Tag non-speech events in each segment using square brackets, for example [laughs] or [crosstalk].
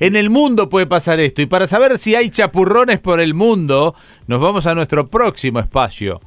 En el mundo puede pasar esto. Y para saber si hay chapurrones por el mundo, nos vamos a nuestro próximo espacio.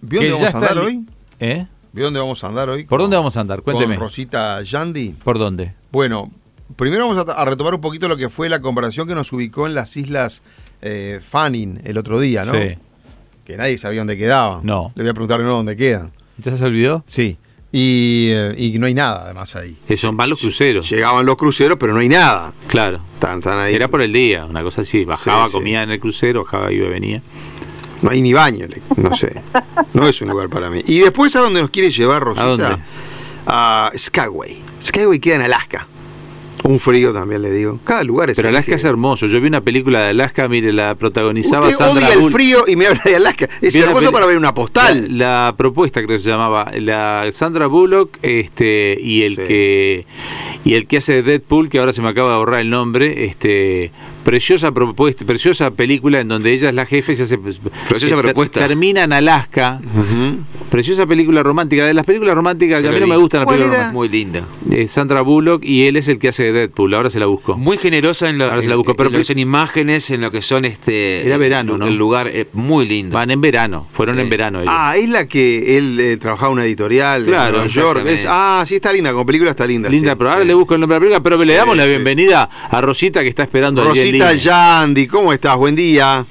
¿Vio dónde vamos a andar hoy? ¿Eh? ¿Vio dónde vamos a andar hoy? ¿Por dónde vamos a andar? Cuénteme. Con Rosita Yandy. ¿Por dónde? Bueno, primero vamos a, a retomar un poquito lo que fue la comparación que nos ubicó en las islas eh, Fanning el otro día, ¿no? Sí. Que nadie sabía dónde quedaban. No. Le voy a preguntar no dónde quedan. ¿Ya se olvidó? Sí. Y, eh, y no hay nada además ahí. Son van los cruceros. Llegaban los cruceros, pero no hay nada. Claro. Están, están ahí. Era por el día, una cosa así. Bajaba, Sí, sí. comía en el crucero, bajaba, iba, venía. No hay ni baño, no sé. No es un lugar para mí. Y después a dónde nos quiere llevar Rosita? ¿A dónde? A Skyway. Skyway queda en Alaska. Un frío también le digo. Cada lugar es Pero Alaska es hermoso. Yo vi una película de Alaska, mire, la protagonizaba Usted Sandra odia el frío y me habla de Alaska. Es Vi hermoso para ver una postal. La, la propuesta creo que se llamaba la Sandra Bullock este y el Sí. que y el que hace de Deadpool que ahora se me acaba de borrar el nombre este preciosa propuesta preciosa película en donde ella es la jefe y se hace Preciosa ter- propuesta. termina en Alaska preciosa película romántica de las películas románticas que a mí no me gustan las ¿Cuál películas era? Muy linda. románticas. Eh, Sandra Bullock y él es el que hace de Deadpool ahora se la busco Muy generosa en lo, Ahora se la en- busco, en pero- lo que son imágenes, en lo que son este. Era el- verano, ¿no? El lugar es muy lindo. van en verano fueron Sí. en verano ellos. Ah, es la que él eh, trabajaba en una editorial de Claro, Nueva York. Es- ah, sí, está linda. Como película está linda. Linda, sí, pero ahora le busco el nombre de la película, pero le damos la sí, bienvenida a Rosita que está esperando en Rosita línea. Yandy, ¿cómo estás? Buen día.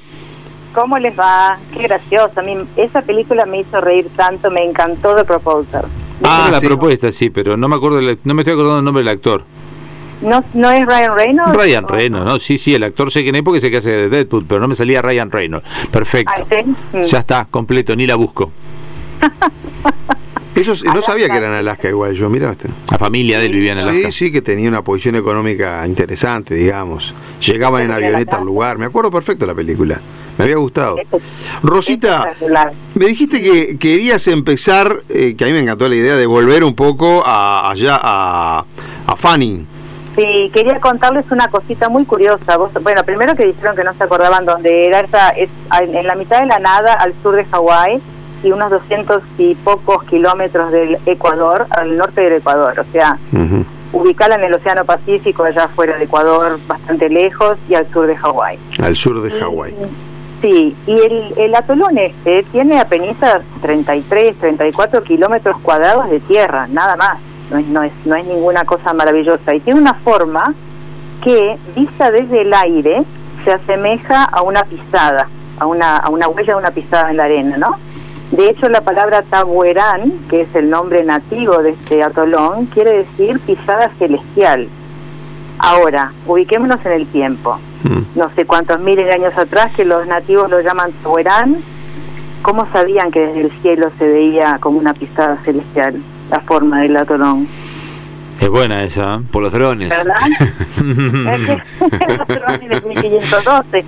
¿Cómo les va? Qué gracioso. A mí esa película me hizo reír tanto, me encantó The Proposal. Ah, la sí. propuesta, sí, pero no me acuerdo, no me estoy acordando el nombre del actor. ¿No, ¿No es Ryan Reynolds? Ryan ¿O- Reynolds, ¿no? Sí, sí, el actor sé quién es porque sé que hace de Deadpool, pero no me salía Ryan Reynolds. Perfecto. Ah, ¿sí? Mm. Ya está, completo, ni la busco. [laughs] Eso sí, no sabía que era en Alaska igual. Yo, miraste. La familia de él vivía en Alaska. Sí, sí, que tenía una posición económica interesante, digamos. Llegaban en avioneta al lugar. Me acuerdo perfecto la película. Me había gustado. Rosita, me dijiste que querías empezar, eh, que a mí me encantó la idea de volver un poco a, allá a, a Fanning. Sí, quería contarles una cosita muy curiosa. Vos- bueno, primero que dijeron que no se acordaban dónde era. Esa es en en la mitad de la nada, al sur de Hawái, y unos 200 y pocos kilómetros del Ecuador, al norte del Ecuador. O sea, Ujú. ubicada en el Océano Pacífico, allá fuera de Ecuador, bastante lejos, y al sur de Hawái. Al sur de Hawái. Sí, y el, el atolón este tiene apenas 33, 34 kilómetros cuadrados de tierra, nada más. No es, no, es, no es ninguna cosa maravillosa. Y tiene una forma que, vista desde el aire, se asemeja a una pisada, a una, a una huella de una pisada en la arena, ¿no? De hecho, la palabra Tabuerán, que es el nombre nativo de este atolón, quiere decir pisada celestial. Ahora, ubiquémonos en el tiempo Mm. no sé cuántos miles de años atrás que los nativos lo llaman Tahuerán, ¿cómo sabían que desde el cielo se veía como una pisada celestial la forma del atolón? Es buena esa. ¿eh? Por los drones. ¿Verdad? [laughs] [laughs] Es que el atolón es de 1512.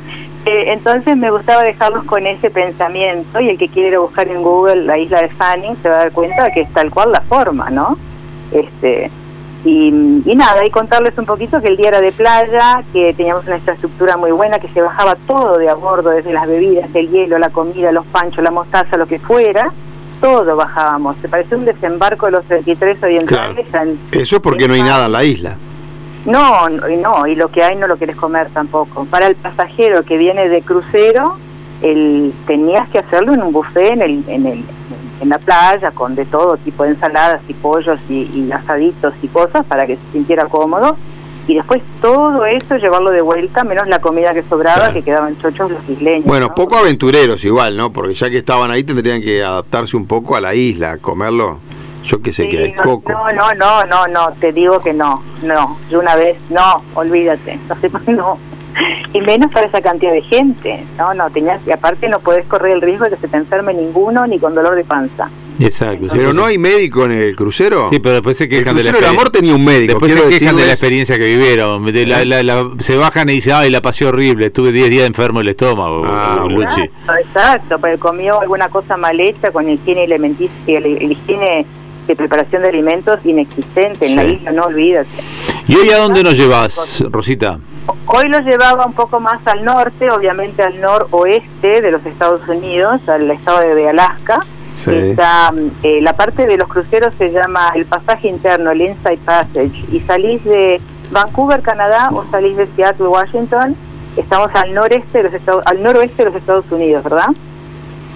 Eh, entonces me gustaba dejarlos con ese pensamiento y el que quiere ir a buscar en Google la isla de Fanning se va a dar cuenta de que es tal cual la forma, ¿no? Este y, y nada, y contarles un poquito que el día era de playa, que teníamos una infraestructura muy buena, que se bajaba todo de a bordo, desde las bebidas, el hielo, la comida, los panchos, la mostaza, lo que fuera, todo bajábamos. Se pareció un desembarco de los 33 orientales. al- Eso es porque no hay nada en la isla. No, no, y lo que hay no lo quieres comer tampoco. Para el pasajero que viene de crucero, el, tenías que hacerlo en un buffet en, el, en, el, en la playa, con de todo tipo de ensaladas y pollos y, y asaditos y cosas para que se sintiera cómodo. Y después todo eso llevarlo de vuelta, menos la comida que sobraba, Claro. que quedaban chochos los isleños. Bueno, ¿no? poco aventureros igual, ¿no? Porque ya que estaban ahí tendrían que adaptarse un poco a la isla, comerlo, yo qué sé, Sí, que hay no, coco. No, no, no, no, no, te digo que no, no, yo una vez, no, olvídate, [laughs] no sé, no, y menos para esa cantidad de gente, no, no, tenías, y aparte no puedes correr el riesgo de que se te enferme ninguno ni con dolor de panza. Exacto. Pero no hay médico en el crucero. Sí, pero después se el quejan de la del amor experiencia. tenía un médico. Después se quejan de la experiencia que vivieron. De la- la- la- se bajan y dicen, ay, la pasé horrible, estuve 10 días enfermo del estómago. Ah, Luchi. Exacto, exacto, pero comió alguna cosa mal hecha con higiene alimenticia, el, el higiene de preparación de alimentos inexistente en la isla, no olvídate. ¿Y hoy a dónde nos llevas, Rosita? Hoy lo llevaba un poco más al norte, obviamente al noroeste de los Estados Unidos, al estado de, Alaska. Sí. Está, eh, la parte de los cruceros se llama el pasaje interno, el Inside Passage, y salís de Vancouver, Canadá, o salís de Seattle, Washington, estamos al noreste de los Estados, al noroeste de los Estados Unidos, ¿verdad?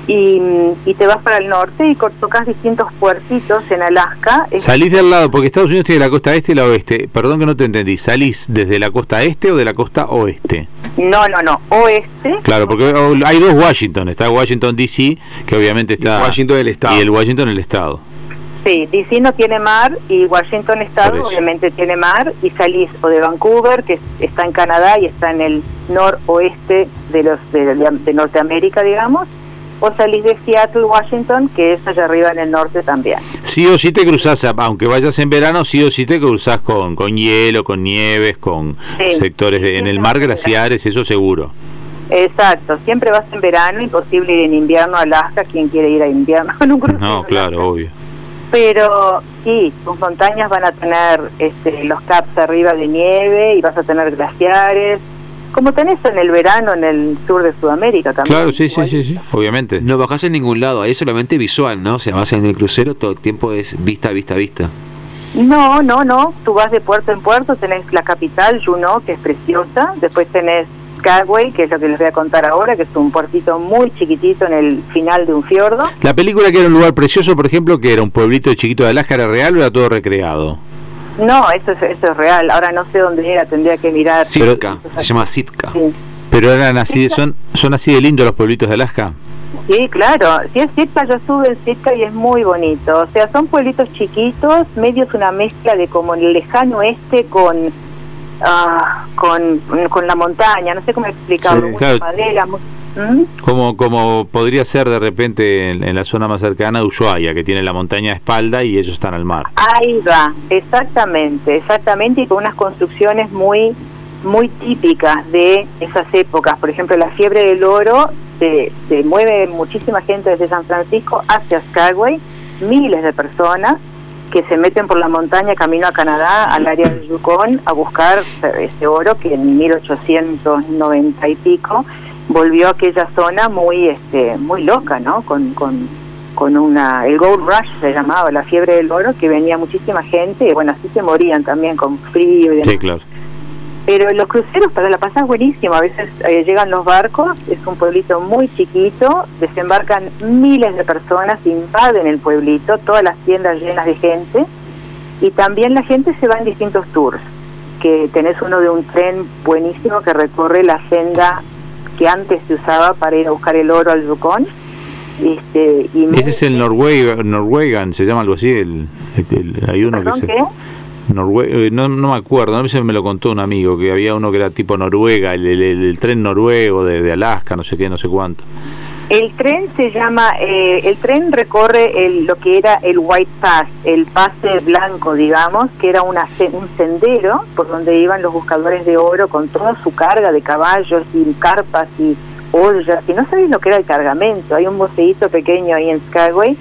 Y, y te vas para el norte y tocas distintos puertitos en Alaska. Salís del lado, porque Estados Unidos tiene la costa este y la oeste. Perdón que no te entendí. ¿Salís desde la costa este o de la costa oeste? no, no, no, oeste. Claro, porque oh, hay dos Washington. Está Washington DC, que obviamente está. Washington el estado. Y el Washington el estado. Sí, DC no tiene mar y Washington Estado obviamente tiene mar y salís o de Vancouver, que es- está en Canadá y está en el noroeste de los de, de Norteamérica, digamos, o salís de Seattle, Washington, que es allá arriba en el norte también. Sí o sí te cruzás, aunque vayas en verano, sí o sí te cruzás con, con hielo, con nieves, con Sí. sectores de, en el mar, glaciares, eso seguro. Exacto, siempre vas en verano, imposible ir en invierno a Alaska, quien quiere ir a invierno en un crucero. No, claro, obvio. Pero sí, tus montañas van a tener este, los caps arriba de nieve y vas a tener glaciares, como tenés en el verano en el sur de Sudamérica también. Claro, sí, sí, Igual. sí, sí, obviamente. No bajás en ningún lado, ahí es solamente visual, ¿no? O sea, vas en el crucero, todo el tiempo es vista, vista, vista. No, no, no, tú vas de puerto en puerto, tenés la capital, Juneau, que es preciosa, después tenés Skagway, que es lo que les voy a contar ahora, que es un puertito muy chiquitito en el final de un fiordo. La película que era un lugar precioso, por ejemplo, que era un pueblito chiquito de Alaska, ¿era real o era todo recreado? No, eso es, eso es real, ahora no sé dónde era, tendría que mirar. Sitka, se llama Sitka. Sí. Pero eran así, de- son, son así de lindos los pueblitos de Alaska. Sí, claro. Si es Sitka, yo estuve en Sitka y es muy bonito. O sea, son pueblitos chiquitos, medio es una mezcla de como el lejano oeste con, ah, con, con la montaña. No sé cómo explicarlo. Sí, mucha claro. madera. ¿Mm? Como, como podría ser de repente en, en la zona más cercana de Ushuaia, que tiene la montaña a espalda y ellos están al mar. Ahí va, exactamente, exactamente, y con unas construcciones muy muy típicas de esas épocas. Por ejemplo, la fiebre del oro se, se mueve muchísima gente desde San Francisco hacia Skagway, miles de personas que se meten por la montaña camino a Canadá, al área de Yukon, a buscar ese oro que en 1890 y pico volvió a aquella zona muy este muy loca, ¿no? Con, con, con una el gold rush se llamaba la fiebre del oro que venía muchísima gente y bueno así se morían también con frío y demás. Sí, claro. Pero los cruceros para la pasar buenísimo. A veces eh, llegan los barcos, es un pueblito muy chiquito, desembarcan miles de personas, invaden el pueblito, todas las tiendas llenas de gente. Y también la gente se va en distintos tours. Que tenés uno de un tren buenísimo que recorre la senda que antes se usaba para ir a buscar el oro al Yukon. Este, y Ese es el Norway, Norwegan, se llama algo así. El, el- el- hay uno que ¿Perdón, se. qué? Norue- eh, no, no me acuerdo, a veces me lo contó un amigo, que había uno que era tipo Noruega, el- el tren noruego de, de Alaska, no sé qué, no sé cuánto. El tren se llama, eh, el tren recorre el, lo que era el White Pass, el pase blanco, digamos, que era un sendero por donde iban los buscadores de oro con toda su carga de caballos y carpas y ollas, y no sabéis lo que era el cargamento. Hay un museíto pequeño ahí en Skyway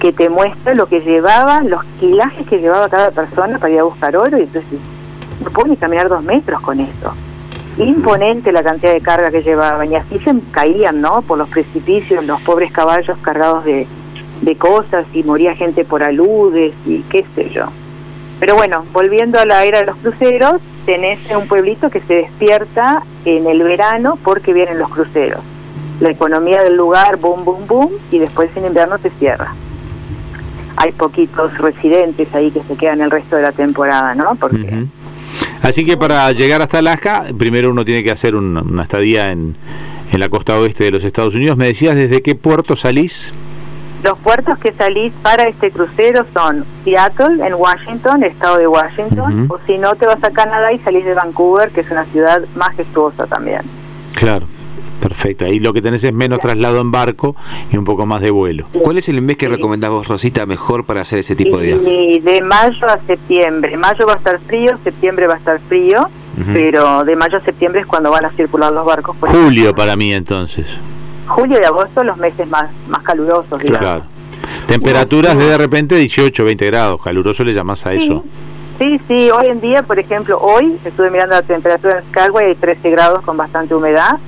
que te muestra lo que llevaba, los kilajes que llevaba cada persona para ir a buscar oro, y entonces no puedo ni caminar dos metros con eso imponente la cantidad de carga que llevaban. Y así se caían no por los precipicios los pobres caballos cargados de, cosas y moría gente por aludes y qué sé yo. Pero bueno volviendo a la era de los cruceros tenés un pueblito que se despierta en el verano porque vienen los cruceros. La economía del lugar boom boom boom y después en invierno se cierra. Hay poquitos residentes ahí que se quedan el resto de la temporada no porque. Así que para llegar hasta Alaska, primero uno tiene que hacer un- una estadía en, en la costa oeste de los Estados Unidos. ¿Me decías desde qué puerto salís? Los puertos que salís para este crucero son Seattle, en Washington, estado de Washington, o si no te vas a Canadá y salís de Vancouver, que es una ciudad majestuosa también. Claro, perfecto. Ahí lo que tenés es menos traslado en barco y un poco más de vuelo. ¿Cuál es el mes que recomendás vos, Rosita, mejor para hacer ese tipo de viaje? De mayo a septiembre. Mayo va a estar frío, septiembre va a estar frío, pero de mayo a septiembre es cuando van a circular los barcos. por Julio para mí entonces. Julio y agosto los meses más, más calurosos, digamos. Claro. Temperaturas de de repente 18, 20 grados. Caluroso le llamás a eso. Sí, sí, hoy en día, por ejemplo, hoy estuve mirando la temperatura en Skagway, hay 13 grados con bastante humedad.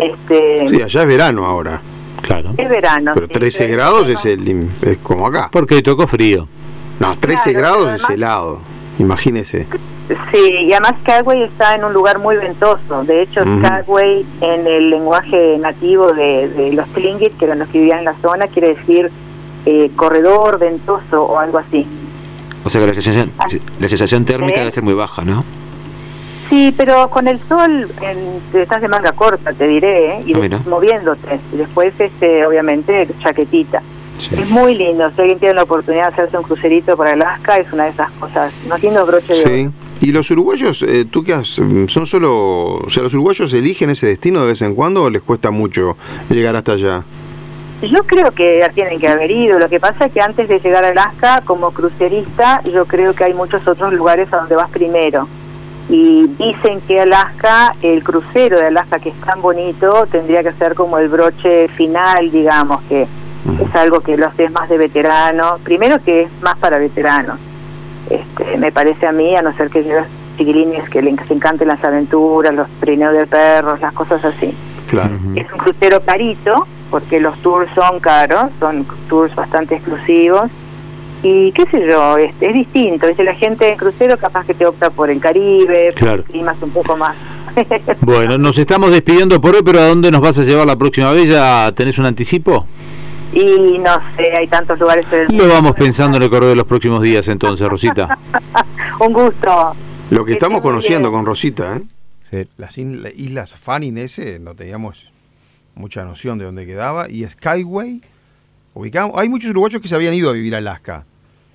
Este, Sí, allá es verano ahora. Claro. es verano. Pero sí, 13 pero grados es, el, es como acá. Porque tocó frío. No, 13 Claro, grados es helado. Imagínese. Sí, y además Skyway está en un lugar muy ventoso. De hecho. Skyway en el lenguaje nativo de, de los Tlingit, que eran los que vivían en la zona, quiere decir eh, corredor ventoso o algo así. O sea que la sensación, la sensación térmica debe ser muy baja, ¿no? Sí, pero con el sol en, te estás de manga corta, te diré, ¿eh? y Ah, de- moviéndote. Y después, este, obviamente, chaquetita. Sí. Es muy lindo. Si alguien tiene la oportunidad de hacerse un crucerito por Alaska, es una de esas cosas. No tiene broche de oro. Sí. ¿Y los uruguayos, eh, tú qué has, son solo, o sea, los uruguayos eligen ese destino de vez en cuando o les cuesta mucho llegar hasta allá? Yo creo que ya tienen que haber ido. Lo que pasa es que antes de llegar a Alaska, como crucerista, yo creo que hay muchos otros lugares a donde vas primero. Y dicen que Alaska, el crucero de Alaska, que es tan bonito, tendría que ser como el broche final, digamos, que es algo que lo haces más de veterano. Primero que es más para veteranos. Este, me parece a mí, a no ser que lleves chiquilines que les encanten las aventuras, los trineos de perros, las cosas así. Claro. Es un crucero carito, porque los tours son caros, son tours bastante exclusivos. Y qué sé yo, es, es distinto. Dice la gente en crucero capaz que te opta por el Caribe, Claro. climas un poco más. [laughs] Bueno, nos estamos despidiendo por hoy, pero ¿a dónde nos vas a llevar la próxima vez? ¿Ya tenés un anticipo? y no sé, hay tantos lugares en el Lo mundo. vamos pensando en el correo de los próximos días entonces, Rosita. [laughs] Un gusto. Lo que Que estamos conociendo bien. con Rosita, ¿eh? Sí. Las islas Fanning ese no teníamos mucha noción de dónde quedaba. Y Skyway, ubicamos, hay muchos uruguayos que se habían ido a vivir a Alaska.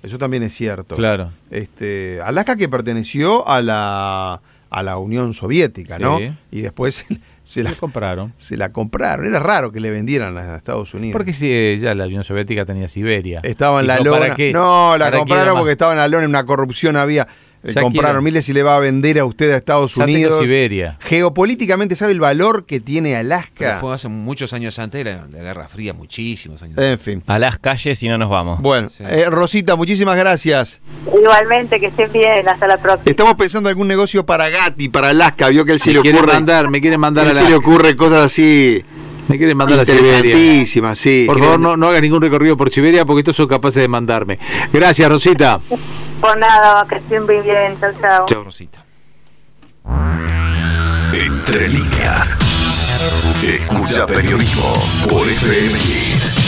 Eso también es cierto. Claro. Este, Alaska que perteneció a la, a la Unión Soviética, ¿no? Sí. Y después [laughs] se la, compraron. se la compraron. Era raro que le vendieran a Estados Unidos. Porque si ya la Unión Soviética tenía Siberia. Estaba en la Dijo, ¿para lona. qué? No, la ¿Para qué compraron porque estaba en la lona, en una corrupción había. Eh, Ya compraron, quiero. mire si le va a vender a usted a Estados Ya tengo Unidos. Siberia. Geopolíticamente, ¿sabe el valor que tiene Pero Alaska? fue hace muchos años antes de la, Guerra Fría, muchísimos años. En fin. A las calles y no nos vamos. Bueno, Sí. eh, Rosita, muchísimas gracias. Igualmente, que estén bien. Hasta la próxima. Estamos pensando en algún negocio para Gatti, para Alaska, vio que él sí Me le quieren ocurre, mandar, me quieren mandar a él sí le ocurre cosas así me quieren mandar a Siberia. interesantísimas, sí. Por favor, no, no hagas ningún recorrido por Siberia porque estos son capaces de mandarme. Gracias, Rosita. Por nada, que estén muy bien. Chao, chao. Chao, Rosita. Entre líneas. Escucha periodismo por FM Hit.